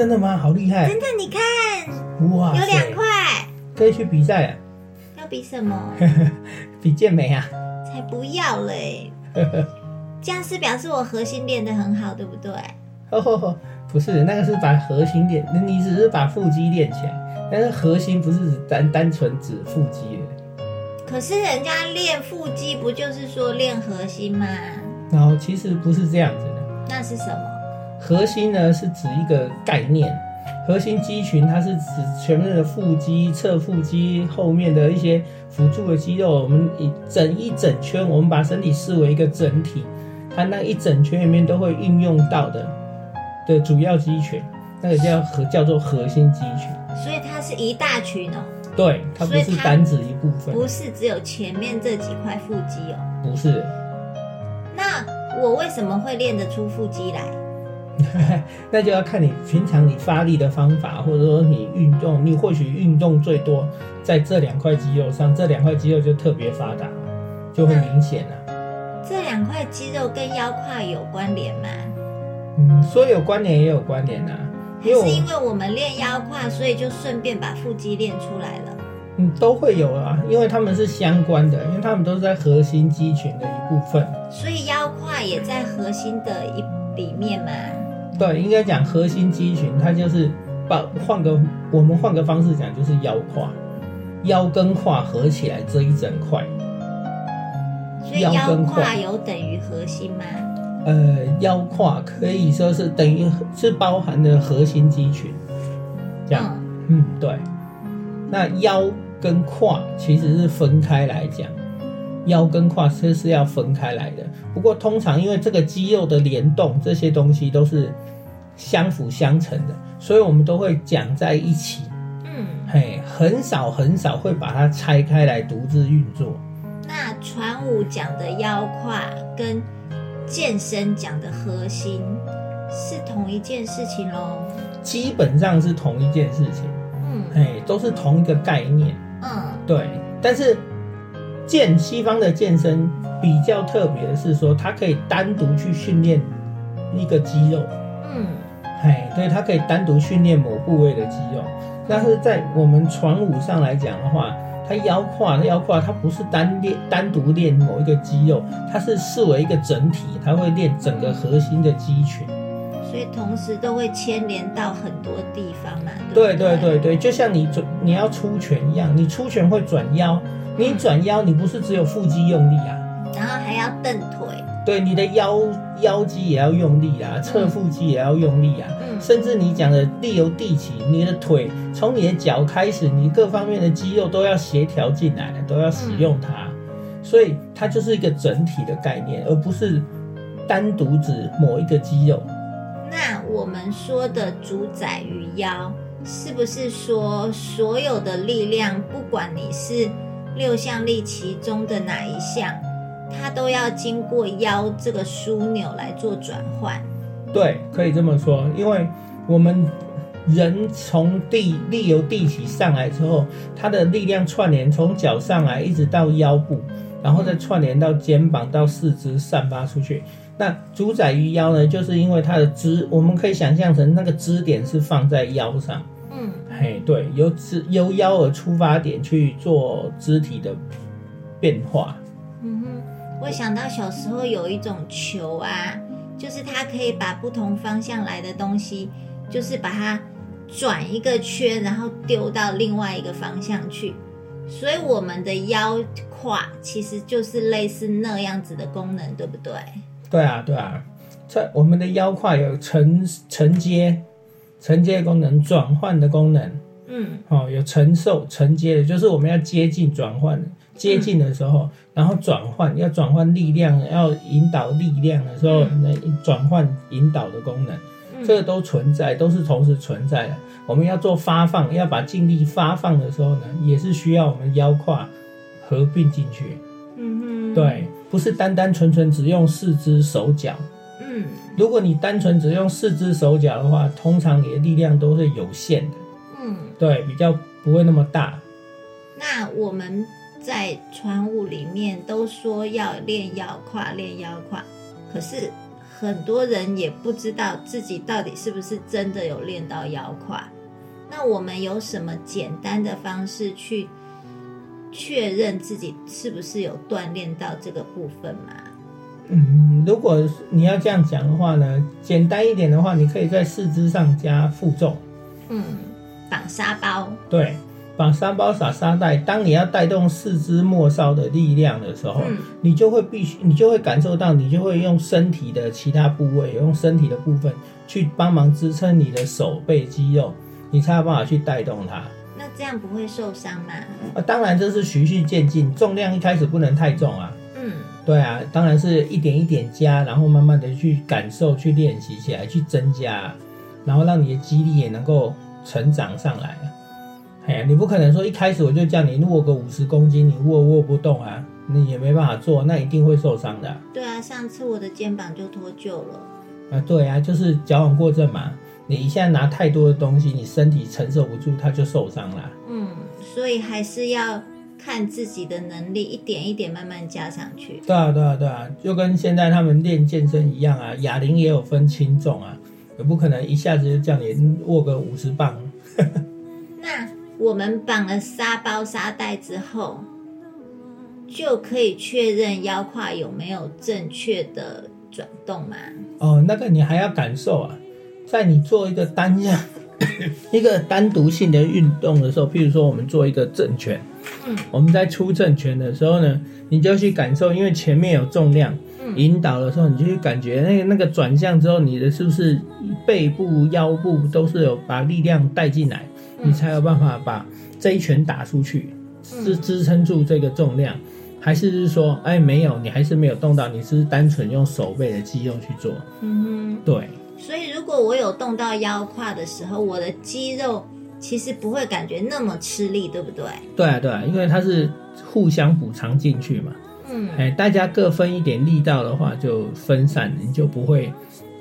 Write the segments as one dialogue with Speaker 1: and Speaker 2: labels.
Speaker 1: 真的吗？好厉害！
Speaker 2: 真的，你看
Speaker 1: 哇
Speaker 2: 有两块，
Speaker 1: 可以去比赛啊，
Speaker 2: 要比什么？
Speaker 1: 比健美啊。
Speaker 2: 才不要嘞！这样是表示我核心练得很好，对不对？
Speaker 1: 哦，不是，那个是把核心练，你只是把腹肌练起来，但是核心不是只单单纯指腹肌的。
Speaker 2: 可是人家练腹肌不就是说练核心吗？
Speaker 1: 然后其实不是这样子的，
Speaker 2: 那是什么？
Speaker 1: 核心呢是指一个概念，核心肌群它是指前面的腹肌、侧腹肌后面的一些辅助的肌肉，我们一整一整圈，我们把身体视为一个整体，它那一整圈里面都会运用到的的主要肌群，那个叫核叫做核心肌群。
Speaker 2: 所以它是一大群哦，
Speaker 1: 对，它不是单指一部分，
Speaker 2: 不是只有前面这几块腹肌哦。
Speaker 1: 不是。
Speaker 2: 那我为什么会练得出腹肌来？
Speaker 1: 那就要看你平常你发力的方法，或者说你运动，你或许运动最多在这两块肌肉上，这两块肌肉就特别发达，就会明显了。
Speaker 2: 这两块肌肉跟腰胯有关联吗？
Speaker 1: 嗯，说有关联也有关联啊，
Speaker 2: 还是因为我们练腰胯，所以就顺便把腹肌练出来了？
Speaker 1: 嗯都会有啊，因为他们是相关的，因为他们都是在核心肌群的一部分。
Speaker 2: 所以腰胯也在核心的一里面嘛。
Speaker 1: 对，应该讲核心肌群，它就是把换个我们换个方式讲，就是腰胯，腰跟胯合起来这一整块。
Speaker 2: 所以
Speaker 1: 腰胯
Speaker 2: 胯。有等于核心吗？
Speaker 1: 呃，腰胯可以说是等于是包含的核心肌群，这样，
Speaker 2: 嗯，
Speaker 1: 嗯，对。那腰跟胯其实是分开来讲，腰跟胯是是要分开来的。不过通常因为这个肌肉的联动，这些东西都是相辅相成的，所以我们都会讲在一起。
Speaker 2: 嗯，
Speaker 1: 嘿，很少很少会把它拆开来独自运作。
Speaker 2: 那传武讲的腰胯跟健身讲的核心是同一件事情喽。
Speaker 1: 基本上是同一件事情，
Speaker 2: 嗯
Speaker 1: 嘿，都是同一个概念。
Speaker 2: 嗯，
Speaker 1: 对，但是健西方的健身比较特别的是说，它可以单独去训练一个肌肉，
Speaker 2: 嗯，
Speaker 1: 哎，对，它可以单独训练某部位的肌肉。但是在我们传武上来讲的话，它腰胯腰胯它不是单练单独练某一个肌肉，它是视为一个整体，它会练整个核心的肌群。
Speaker 2: 所以同时都会牵连到很多地方嘛。
Speaker 1: 对
Speaker 2: 对
Speaker 1: 对对，就像你转你要出拳一样，你出拳会转腰，你转腰你不是只有腹肌用力啊，
Speaker 2: 然后还要蹬腿。
Speaker 1: 对，你的腰腰肌也要用力啊，侧腹肌也要用力啊，
Speaker 2: 嗯。
Speaker 1: 甚至你讲的力由地起，你的腿从你的脚开始，你各方面的肌肉都要协调进来，都要使用它，所以它就是一个整体的概念，而不是单独指某一个肌肉。
Speaker 2: 那我们说的主宰于腰，是不是说所有的力量，不管你是六项力其中的哪一项，它都要经过腰这个枢纽来做转换？
Speaker 1: 对，可以这么说，因为我们人从地力由地起上来之后，它的力量串联从脚上来一直到腰部，然后再串联到肩膀到四肢散发出去。那主宰于腰呢，就是因为它的支，我们可以想象成那个支点是放在腰上，
Speaker 2: 嗯
Speaker 1: 嘿，对，由支由腰而出发点去做肢体的变化。
Speaker 2: 嗯哼，我想到小时候有一种球啊，就是它可以把不同方向来的东西就是把它转一个圈，然后丢到另外一个方向去。所以我们的腰胯其实就是类似那样子的功能，对不对？
Speaker 1: 对啊，对啊，在我们的腰胯有承承接、承接的功能、转换的功能，
Speaker 2: 嗯。
Speaker 1: 哦，有承受、承接的，就是我们要接近、转换、接近的时候，然后转换要转换力量，要引导力量的时候，那转换引导的功能，这个都存在，都是同时存在的。我们要做发放，要把精力发放的时候呢，也是需要我们腰胯合并进去。
Speaker 2: 嗯哼，
Speaker 1: 对，不是单单纯纯只用四肢手脚。
Speaker 2: 嗯
Speaker 1: 如果你单纯只用四只手脚的话，通常你的力量都是有限的，
Speaker 2: 嗯。
Speaker 1: 对，比较不会那么大。
Speaker 2: 那我们在传武里面都说要练腰胯，练腰胯，可是很多人也不知道自己到底是不是真的有练到腰胯。那我们有什么简单的方式去确认自己是不是有锻炼到这个部分吗？
Speaker 1: 嗯，如果你要这样讲的话呢，简单一点的话，你可以在四肢上加负重，
Speaker 2: 嗯，绑沙包，
Speaker 1: 对，绑沙包撒沙袋。当你要带动四肢末梢的力量的时候，
Speaker 2: 嗯
Speaker 1: 你就会必须，你就会感受到，你就会用身体的其他部位，用身体的部分去帮忙支撑你的手背肌肉，你才有办法去带动它。
Speaker 2: 那这样不会受伤吗？
Speaker 1: 啊，当然这是循序渐进，重量一开始不能太重啊。
Speaker 2: 嗯
Speaker 1: 对啊，当然是一点一点加，然后慢慢的去感受、去练习起来，去增加，然后让你的肌力也能够成长上来。哎呀，你不可能说一开始我就叫你握个五十公斤，你握握不动啊，你也没办法做，那一定会受伤的啊。
Speaker 2: 对啊，上次我的肩膀就脱臼了。
Speaker 1: 啊对啊，就是矫枉过正嘛。你一下拿太多的东西，你身体承受不住，它就受伤了。
Speaker 2: 嗯，所以还是要看自己的能力，一点一点慢慢加上去。
Speaker 1: 对啊，对啊，对啊，就跟现在他们练健身一样啊，哑铃也有分轻重啊，也不可能一下子就叫你握个五十磅。
Speaker 2: 那我们绑了沙包、沙袋之后，就可以确认腰胯有没有正确的转动吗？
Speaker 1: 哦，那个你还要感受啊，在你做一个单项、一个单独性的运动的时候，譬如说我们做一个正拳，
Speaker 2: 嗯，
Speaker 1: 我们在出正拳的时候呢，你就去感受，因为前面有重量
Speaker 2: 嗯。
Speaker 1: 引导的时候，你就去感觉那个那个转向之后，你的是不是背部、腰部都是有把力量带进来，
Speaker 2: 嗯。
Speaker 1: 你才有办法把这一拳打出去，是支撑住这个重量。还是是说，哎，没有，你还是没有动到，你是单纯用手背的肌肉去做，
Speaker 2: 嗯
Speaker 1: 对，
Speaker 2: 所以如果我有动到腰胯的时候，我的肌肉其实不会感觉那么吃力，对不对？
Speaker 1: 对啊，对啊，因为它是互相补偿进去嘛。
Speaker 2: 嗯
Speaker 1: 哎，大家各分一点力道的话，就分散，你就不会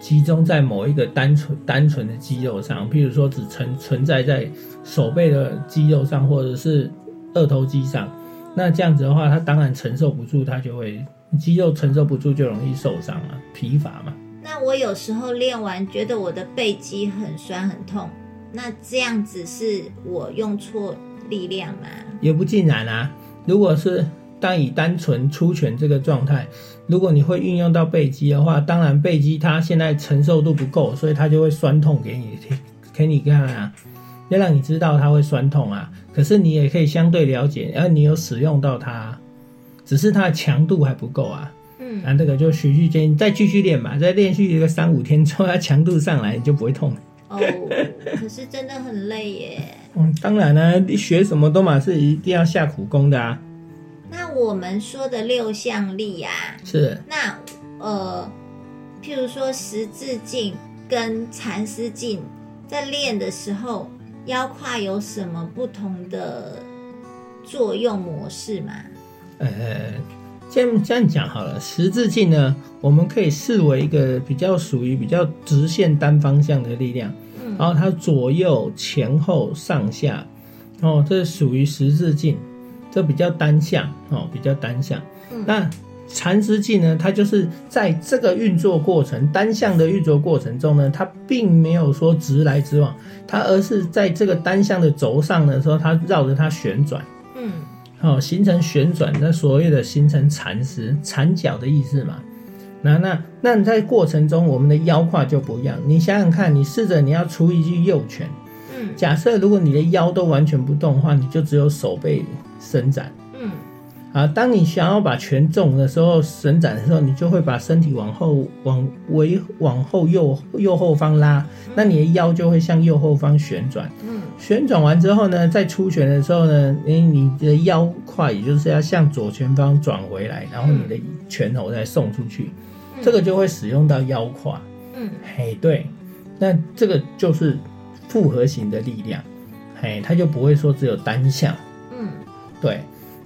Speaker 1: 集中在某一个单纯单纯的肌肉上。譬如说，只存存在在手背的肌肉上，或者是二头肌上。那这样子的话，它当然承受不住，它就会肌肉承受不住，就容易受伤啊，疲乏嘛。
Speaker 2: 那我有时候练完觉得我的背肌很酸很痛，那这样子是我用错力量吗？
Speaker 1: 也不尽然啊。如果是当以单纯出拳这个状态，如果你会运用到背肌的话，当然背肌它现在承受度不够，所以它就会酸痛给你听，给你看啊，要让你知道它会酸痛啊。可是你也可以相对了解，然后你有使用到它，只是它的强度还不够啊。
Speaker 2: 嗯，
Speaker 1: 那这个就循序渐进，再继续练嘛，再练续一个三五天之后，它强度上来，你就不会痛了。
Speaker 2: 哦，可是真的很累耶。
Speaker 1: 嗯，当然了、你学什么都嘛是一定要下苦功的啊。
Speaker 2: 那我们说的六项力呀、
Speaker 1: 是，
Speaker 2: 那呃，譬如说十字劲跟蚕丝劲，在练的时候，腰胯有什么不同的作用模式吗？
Speaker 1: 呃，这样这样讲好了，十字镜呢，我们可以视为一个比较属于比较直线单方向的力量，
Speaker 2: 嗯
Speaker 1: 然后它左右前后上下，哦，这属于十字镜，这比较单向哦，比较单向。
Speaker 2: 嗯
Speaker 1: 那蚕丝镜呢，它就是在这个运作过程单向的运作过程中呢，它并没有说直来直往，它而是在这个单向的轴上的时候，它绕着它旋转。
Speaker 2: 嗯
Speaker 1: 哦，形成旋转，那所谓的形成蚕丝，缠脚的意思嘛。那那那你在过程中，我们的腰胯就不一样。你想想看，你试着你要出一句右拳，
Speaker 2: 嗯
Speaker 1: 假设如果你的腰都完全不动的话，你就只有手背伸展。
Speaker 2: 嗯
Speaker 1: 啊，当你想要把拳重的时候伸展的时候，你就会把身体往后往为往后右右后方拉，那你的腰就会向右后方旋转。
Speaker 2: 嗯。
Speaker 1: 旋转完之后呢，在出拳的时候呢，你你的腰胯也就是要向左前方转回来，然后你的拳头再送出去，这个就会使用到腰胯。
Speaker 2: 嗯。
Speaker 1: 嘿，对，那这个就是复合型的力量，嘿，它就不会说只有单向。
Speaker 2: 嗯。
Speaker 1: 对，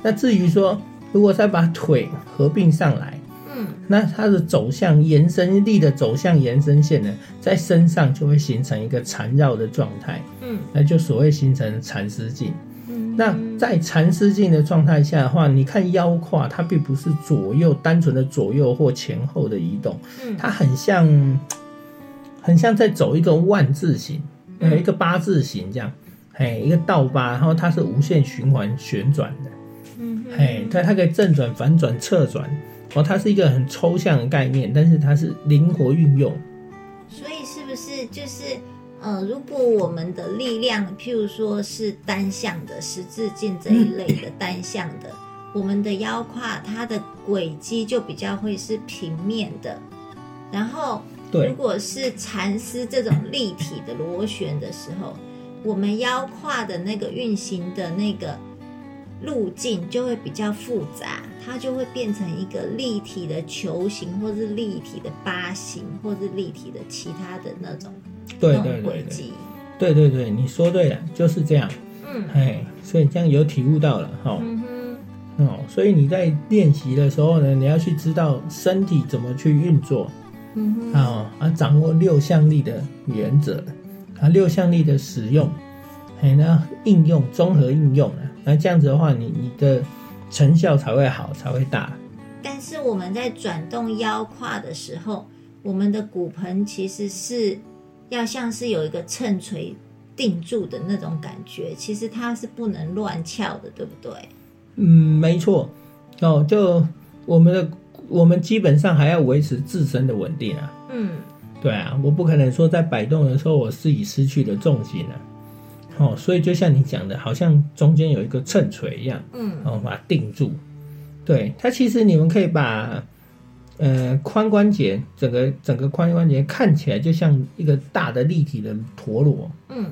Speaker 1: 那至于说如果再把腿合并上来，
Speaker 2: 嗯。
Speaker 1: 那它的走向延伸力的走向延伸线呢，在身上就会形成一个缠绕的状态，
Speaker 2: 嗯。
Speaker 1: 那就所谓形成缠丝劲。
Speaker 2: 嗯，
Speaker 1: 那在缠丝劲的状态下的话，你看腰胯，它并不是左右单纯的左右或前后的移动，
Speaker 2: 嗯。
Speaker 1: 它很像，很像在走一个万字形，呃，一个八字形这样，嘿，一个倒八，然后它是无限循环旋转的，
Speaker 2: 嗯
Speaker 1: 嘿，它它可以正转、反转、侧转，哦，它是一个很抽象的概念，但是它是灵活运用，
Speaker 2: 所以是不是就是呃，如果我们的力量，譬如说是单向的十字劲这一类的单向的，我们的腰胯它的轨迹就比较会是平面的，然后如果是蚕丝这种立体的螺旋的时候，我们腰胯的那个运行的那个路径就会比较复杂，它就会变成一个立体的球形，或是立体的八形，或是立体的其他的那种
Speaker 1: 对对对对。
Speaker 2: 种轨迹。
Speaker 1: 对对对，你说对了，就是这样，
Speaker 2: 嗯。
Speaker 1: 哎，所以这样有体悟到了，哈、
Speaker 2: 嗯哼，
Speaker 1: 哦，所以你在练习的时候呢，你要去知道身体怎么去运作，
Speaker 2: 嗯哼，
Speaker 1: 啊啊，掌握六项力的原则，啊，六项力的使用，哎，那应用综合应用啊，那这样子的话，你你的成效才会好，才会大。
Speaker 2: 但是我们在转动腰胯的时候，我们的骨盆其实是要像是有一个秤锤定住的那种感觉，其实它是不能乱翘的，对不对？
Speaker 1: 嗯，没错，哦，就我们的我们基本上还要维持自身的稳定啊。
Speaker 2: 嗯
Speaker 1: 对啊，我不可能说在摆动的时候我自己失去了重心啊。哦，所以就像你讲的，好像中间有一个秤锤一样。
Speaker 2: 嗯
Speaker 1: 哦，把它定住。对它，其实你们可以把呃髋关节整个整个髋关节看起来就像一个大的立体的陀螺。
Speaker 2: 嗯，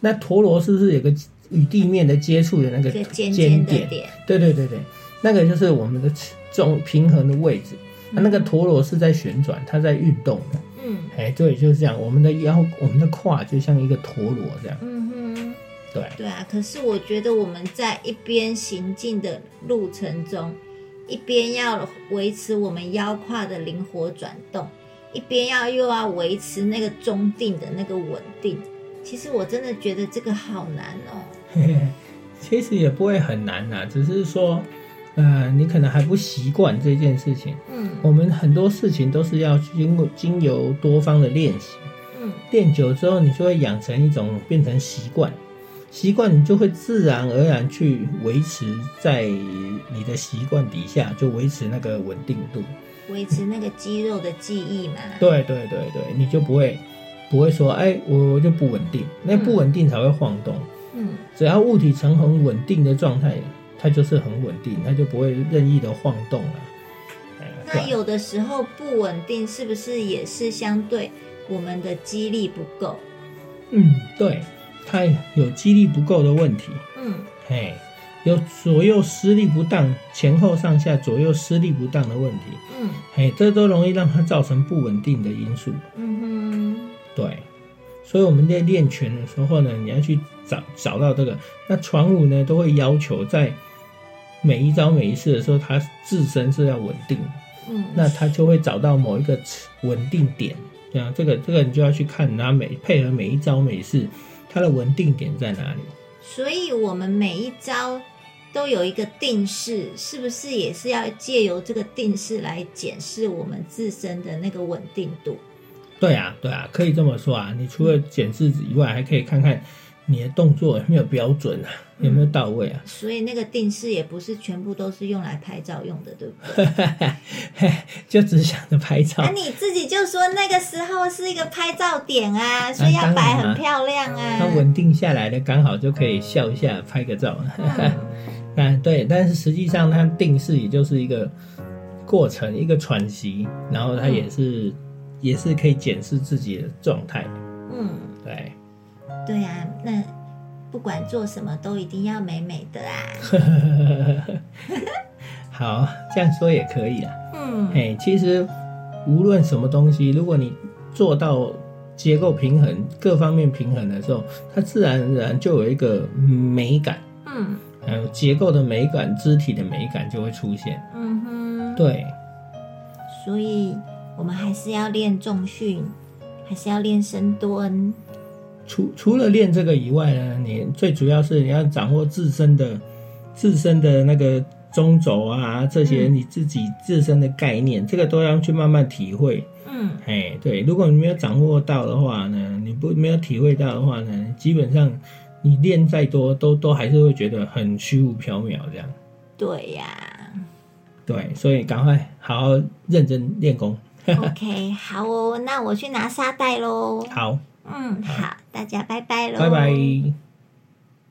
Speaker 1: 那陀螺是不是有个与地面的接触的那个
Speaker 2: 尖
Speaker 1: 尖？点，对对对对，那个就是我们的中平衡的位置。那那个陀螺是在旋转，它在运动的。
Speaker 2: 嗯
Speaker 1: 哎，对，就是这样。我们的腰，我们的胯就像一个陀螺这样。
Speaker 2: 嗯哼。
Speaker 1: 对，
Speaker 2: 对啊，可是我觉得我们在一边行进的路程中，一边要维持我们腰胯的灵活转动，一边要又要维持那个中定的那个稳定。其实我真的觉得这个好难哦。
Speaker 1: 嘿嘿，其实也不会很难呐、只是说，呃，你可能还不习惯这件事情。
Speaker 2: 嗯
Speaker 1: 我们很多事情都是要经过经由多方的练习，
Speaker 2: 嗯
Speaker 1: 练久之后，你就会养成一种变成习惯，习惯你就会自然而然去维持在你的习惯底下，就维持那个稳定度。
Speaker 2: 维持那个肌肉的记忆嘛。
Speaker 1: 对对对对，你就不会不会说，哎，我我就不稳定，那不稳定才会晃动。
Speaker 2: 嗯
Speaker 1: 只要物体呈很稳定的状态，它就是很稳定，它就不会任意的晃动了。哎
Speaker 2: 那有的时候不稳定，是不是也是相对我们的肌力不够？
Speaker 1: 嗯，对，它有肌力不够的问题，
Speaker 2: 嗯
Speaker 1: 嘿，有左右施力不当、前后上下左右施力不当的问题，
Speaker 2: 嗯
Speaker 1: 嘿，这都容易让它造成不稳定的因素。
Speaker 2: 嗯哼
Speaker 1: 对，所以我们在练拳的时候呢，你要去找找到这个。那传武呢，都会要求在每一招每一式的时候，它自身是要稳定的。
Speaker 2: 嗯，
Speaker 1: 那他就会找到某一个稳定点，这样这个这个你就要去看它每配合每一招每式，它的稳定点在哪里。
Speaker 2: 所以我们每一招都有一个定式，是不是也是要借由这个定式来检视我们自身的那个稳定度？
Speaker 1: 对啊，对啊，可以这么说啊。你除了检视以外，还可以看看你的动作有没有标准啊？有没有到位啊？
Speaker 2: 所以那个定式也不是全部都是用来拍照用的，对不对？
Speaker 1: 就只想着拍照
Speaker 2: 啊，。你自己就说那个时候是一个拍照点啊，所以要摆
Speaker 1: 啊
Speaker 2: 很漂亮啊。
Speaker 1: 那稳定下来了，刚好就可以笑一下，拍个照。嗯，对，但是实际上它定式也就是一个过程，一个喘息，然后它也是、也是可以检视自己的状态。
Speaker 2: 嗯，
Speaker 1: 对，
Speaker 2: 对啊，那不管做什么都一定要美美的啊。
Speaker 1: 好，这样说也可以啊。
Speaker 2: 嗯
Speaker 1: 哎，其实无论什么东西，如果你做到结构平衡、各方面平衡的时候，它自然而然就有一个美感，
Speaker 2: 嗯
Speaker 1: 还有结构的美感、肢体的美感就会出现。
Speaker 2: 嗯哼，
Speaker 1: 对，
Speaker 2: 所以我们还是要练重训，还是要练深蹲。
Speaker 1: 除除了练这个以外呢，你最主要是你要掌握自身的自身的那个中轴啊，这些
Speaker 2: 嗯
Speaker 1: 你自己自身的概念，这个都要去慢慢体会。
Speaker 2: 嗯
Speaker 1: 哎，对，如果你没有掌握到的话呢，你不没有体会到的话呢，基本上你练再多，都都还是会觉得很虚无缥缈这样。
Speaker 2: 对呀、
Speaker 1: 对，所以赶快好好认真练功。
Speaker 2: OK，好哦，那我去拿沙袋喽。
Speaker 1: 好，
Speaker 2: 嗯，好，大家拜拜喽。
Speaker 1: 拜拜。